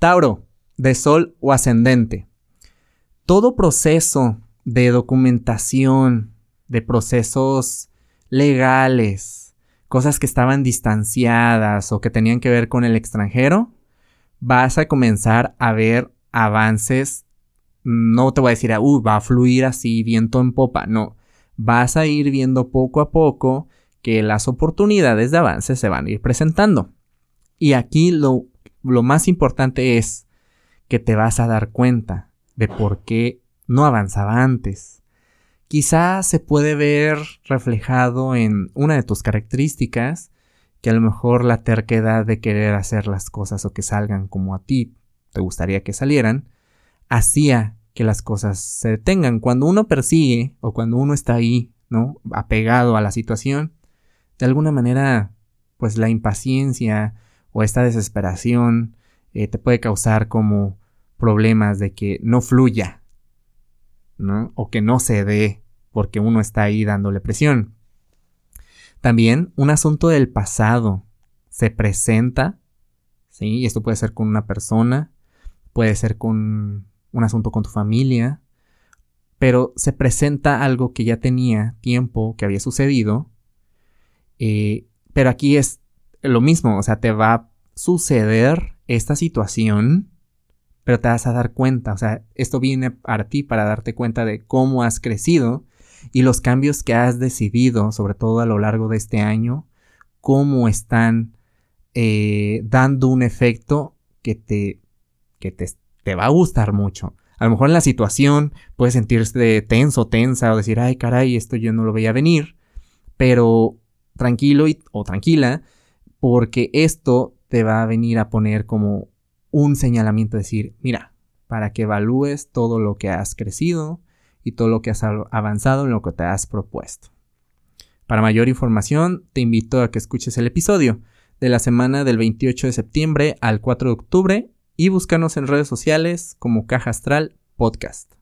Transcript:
Tauro, de Sol o ascendente. Todo proceso de documentación, de procesos legales, cosas que estaban distanciadas o que tenían que ver con el extranjero, vas a comenzar a ver avances. No te voy a decir, uh, va a fluir así, viento en popa. No, vas a ir viendo poco a poco que las oportunidades de avance se van a ir presentando. Y aquí lo, lo más importante es que te vas a dar cuenta de por qué no avanzaba antes. Quizá se puede ver reflejado en una de tus características, que a lo mejor la terquedad de querer hacer las cosas o que salgan como a ti te gustaría que salieran, hacía que las cosas se detengan. Cuando uno persigue o cuando uno está ahí, ¿no? Apegado a la situación, de alguna manera, pues la impaciencia o esta desesperación eh, te puede causar como problemas de que no fluya, ¿no? O que no se dé porque uno está ahí dándole presión. También un asunto del pasado se presenta, ¿sí? Y esto puede ser con una persona, puede ser con un asunto con tu familia, pero se presenta algo que ya tenía tiempo, que había sucedido, eh, pero aquí es lo mismo, o sea, te va a suceder esta situación pero te vas a dar cuenta, o sea, esto viene para ti para darte cuenta de cómo has crecido y los cambios que has decidido, sobre todo a lo largo de este año, cómo están eh, dando un efecto que te, que te, te va a gustar mucho. A lo mejor en la situación puedes sentirse tenso, tensa o decir, ay caray, esto yo no lo veía venir, pero tranquilo y, o tranquila, porque esto te va a venir a poner como un señalamiento, decir, mira, para que evalúes todo lo que has crecido y todo lo que has avanzado en lo que te has propuesto. Para mayor información, te invito a que escuches el episodio de la semana del 28 de septiembre al 4 de octubre y búscanos en redes sociales como Caja Astral Podcast.